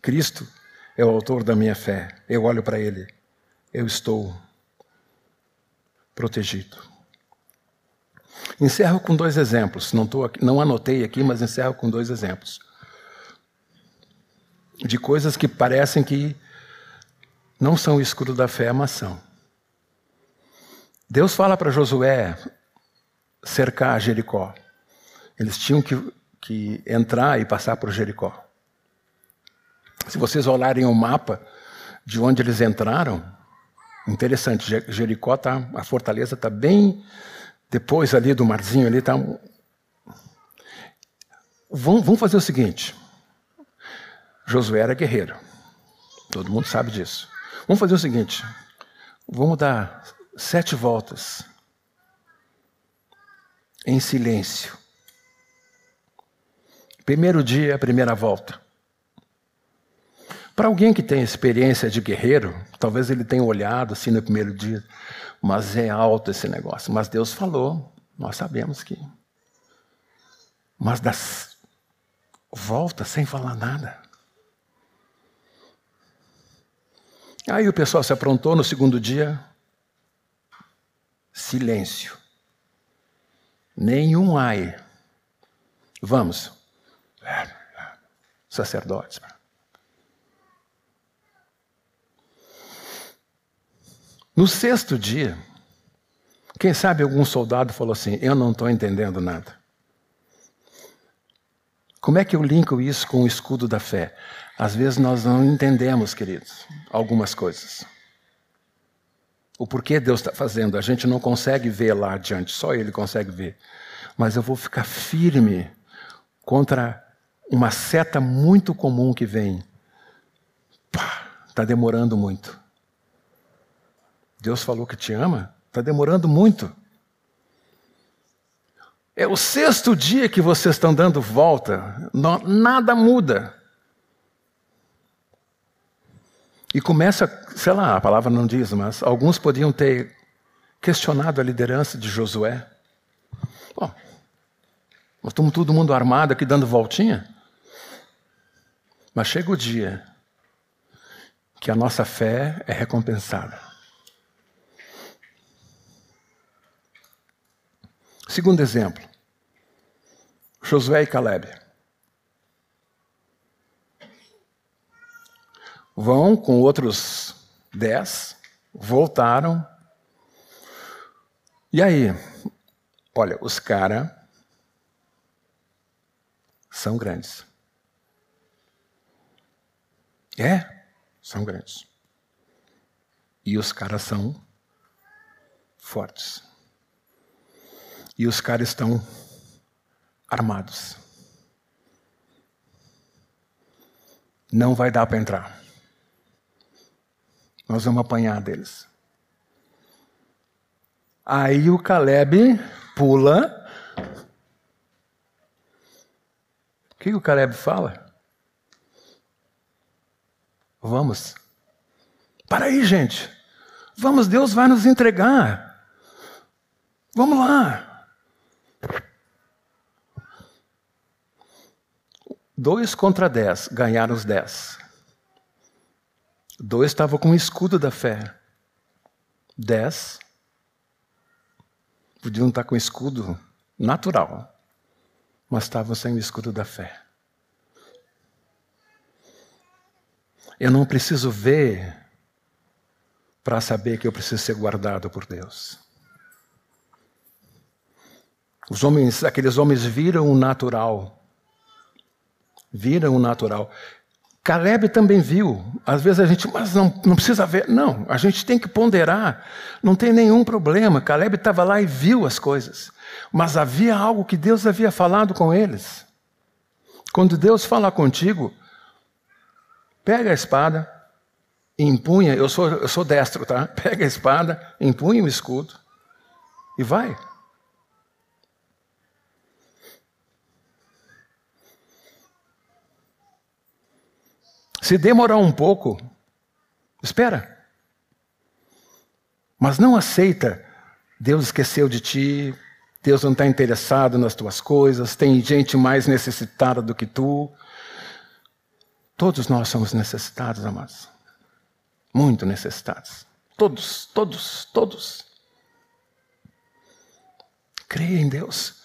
Cristo é o autor da minha fé. Eu olho para Ele. Eu estou protegido. Encerro com dois exemplos. Não, tô não anotei aqui, mas encerro com dois exemplos de coisas que parecem que não são o escudo da fé, mas são. Deus fala para Josué cercar Jericó. Eles tinham que, que entrar e passar por Jericó. Se vocês olharem o mapa de onde eles entraram, interessante, Jericó tá, a fortaleza está bem depois ali do marzinho ali tá. Vamos, vamos fazer o seguinte. Josué era guerreiro. Todo mundo sabe disso. Vamos fazer o seguinte: vamos dar sete voltas em silêncio. Primeiro dia, primeira volta. Para alguém que tem experiência de guerreiro, talvez ele tenha olhado assim no primeiro dia, mas é alto esse negócio. Mas Deus falou, nós sabemos que. Mas das voltas sem falar nada. Aí o pessoal se aprontou no segundo dia. Silêncio. Nenhum ai. Vamos. Sacerdotes. No sexto dia, quem sabe algum soldado falou assim: Eu não estou entendendo nada. Como é que eu linko isso com o escudo da fé? Às vezes nós não entendemos, queridos, algumas coisas. O porquê Deus está fazendo, a gente não consegue ver lá adiante, só Ele consegue ver. Mas eu vou ficar firme contra uma seta muito comum que vem. Está demorando muito. Deus falou que te ama? Está demorando muito. É o sexto dia que vocês estão dando volta, nada muda. E começa, sei lá, a palavra não diz, mas alguns podiam ter questionado a liderança de Josué. Bom, nós estamos todo mundo armado aqui dando voltinha. Mas chega o dia que a nossa fé é recompensada. Segundo exemplo, Josué e Caleb. vão com outros dez, voltaram. E aí? Olha, os caras são grandes. É, são grandes. E os caras são fortes. E os caras estão armados. Não vai dar para entrar. Nós vamos apanhar deles. Aí o Caleb pula. O que o Caleb fala? Vamos. Para aí, gente. Vamos, Deus vai nos entregar. Vamos lá. Dois contra dez, ganharam os dez. Dois estavam com o escudo da fé. Dez podiam estar com o escudo natural, mas estavam sem o escudo da fé. Eu não preciso ver para saber que eu preciso ser guardado por Deus. Os homens, aqueles homens viram o natural. Viram o natural. Caleb também viu. Às vezes a gente, mas não, não precisa ver. Não, a gente tem que ponderar. Não tem nenhum problema. Caleb estava lá e viu as coisas. Mas havia algo que Deus havia falado com eles. Quando Deus fala contigo, Pega a espada, empunha, eu sou, eu sou destro, tá? Pega a espada, empunha o escudo e vai. Se demorar um pouco, espera. Mas não aceita. Deus esqueceu de ti, Deus não está interessado nas tuas coisas, tem gente mais necessitada do que tu. Todos nós somos necessitados, amados. Muito necessitados. Todos, todos, todos. Creia em Deus.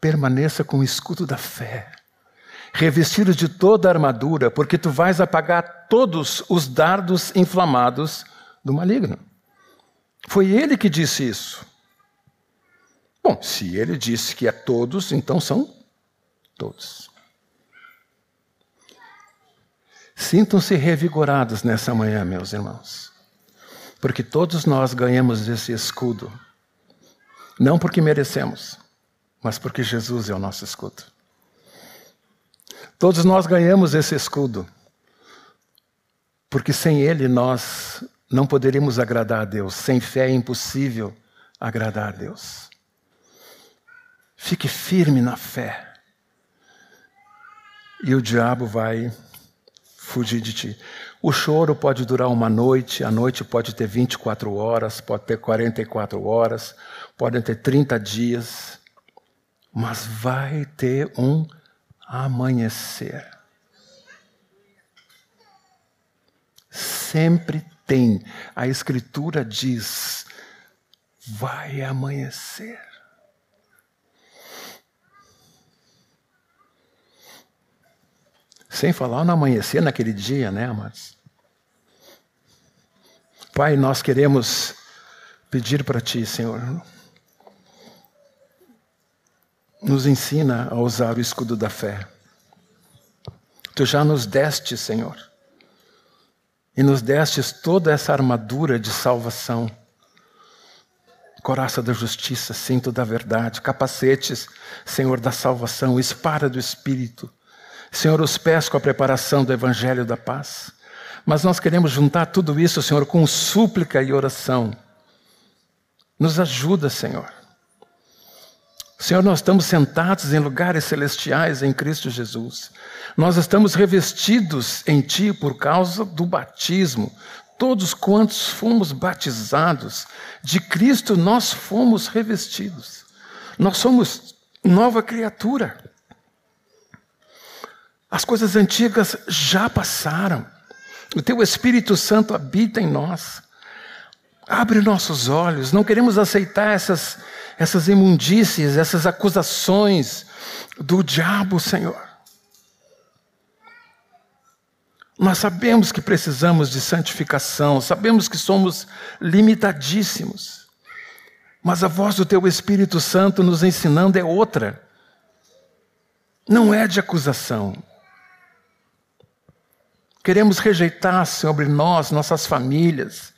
Permaneça com o escudo da fé. Revestido de toda a armadura, porque tu vais apagar todos os dardos inflamados do maligno. Foi ele que disse isso. Bom, se ele disse que é todos, então são todos. Sintam-se revigorados nessa manhã, meus irmãos, porque todos nós ganhamos esse escudo, não porque merecemos, mas porque Jesus é o nosso escudo. Todos nós ganhamos esse escudo, porque sem ele nós não poderíamos agradar a Deus, sem fé é impossível agradar a Deus. Fique firme na fé, e o diabo vai fugir de ti. O choro pode durar uma noite, a noite pode ter 24 horas, pode ter 44 horas, podem ter 30 dias, mas vai ter um amanhecer. Sempre tem. A Escritura diz: vai amanhecer. Sem falar no amanhecer naquele dia, né, amados? Pai, nós queremos pedir para Ti, Senhor, nos ensina a usar o escudo da fé. Tu já nos deste, Senhor, e nos destes toda essa armadura de salvação coraça da justiça, cinto da verdade, capacetes, Senhor, da salvação, espada do Espírito, Senhor, os pés com a preparação do Evangelho da paz. Mas nós queremos juntar tudo isso, Senhor, com súplica e oração. Nos ajuda, Senhor. Senhor, nós estamos sentados em lugares celestiais em Cristo Jesus. Nós estamos revestidos em Ti por causa do batismo. Todos quantos fomos batizados, de Cristo nós fomos revestidos. Nós somos nova criatura. As coisas antigas já passaram. O teu Espírito Santo habita em nós. Abre nossos olhos. Não queremos aceitar essas, essas imundícies, essas acusações do diabo, Senhor. Nós sabemos que precisamos de santificação, sabemos que somos limitadíssimos. Mas a voz do Teu Espírito Santo nos ensinando é outra. Não é de acusação. Queremos rejeitar sobre nós, nossas famílias.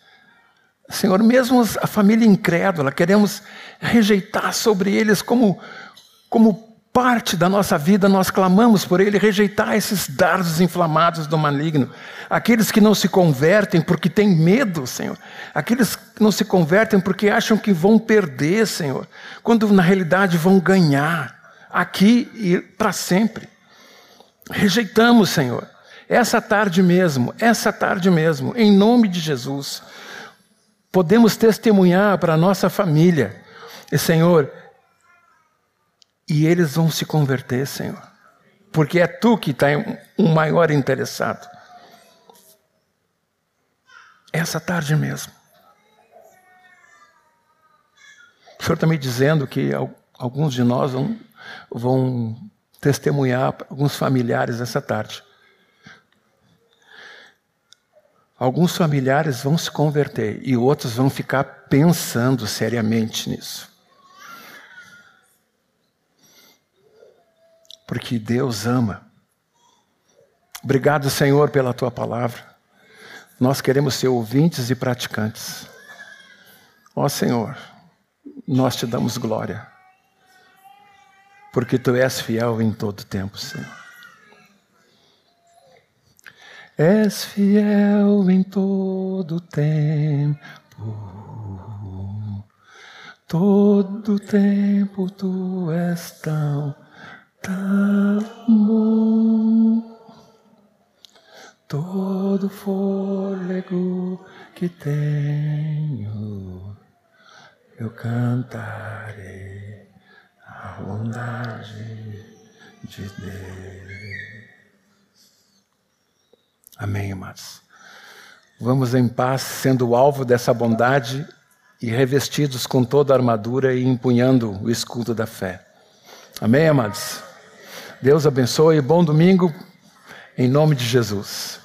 Senhor, mesmo a família incrédula, queremos rejeitar sobre eles como, como parte da nossa vida nós clamamos por Ele, rejeitar esses dardos inflamados do maligno. Aqueles que não se convertem porque têm medo, Senhor. Aqueles que não se convertem porque acham que vão perder, Senhor. Quando na realidade vão ganhar, aqui e para sempre. Rejeitamos, Senhor. Essa tarde mesmo, essa tarde mesmo, em nome de Jesus, podemos testemunhar para a nossa família. E, Senhor, e eles vão se converter, Senhor. Porque é tu que está um maior interessado. Essa tarde mesmo. O Senhor está me dizendo que alguns de nós vão, vão testemunhar alguns familiares essa tarde. Alguns familiares vão se converter e outros vão ficar pensando seriamente nisso. porque Deus ama. Obrigado, Senhor, pela tua palavra. Nós queremos ser ouvintes e praticantes. Ó Senhor, nós te damos glória, porque tu és fiel em todo tempo, Senhor. És fiel em todo tempo, todo tempo tu és tão Amo todo fôlego que tenho, eu cantarei a bondade de Deus. Amém, amados. Vamos em paz, sendo alvo dessa bondade e revestidos com toda a armadura e empunhando o escudo da fé. Amém, amados? Deus abençoe, bom domingo, em nome de Jesus.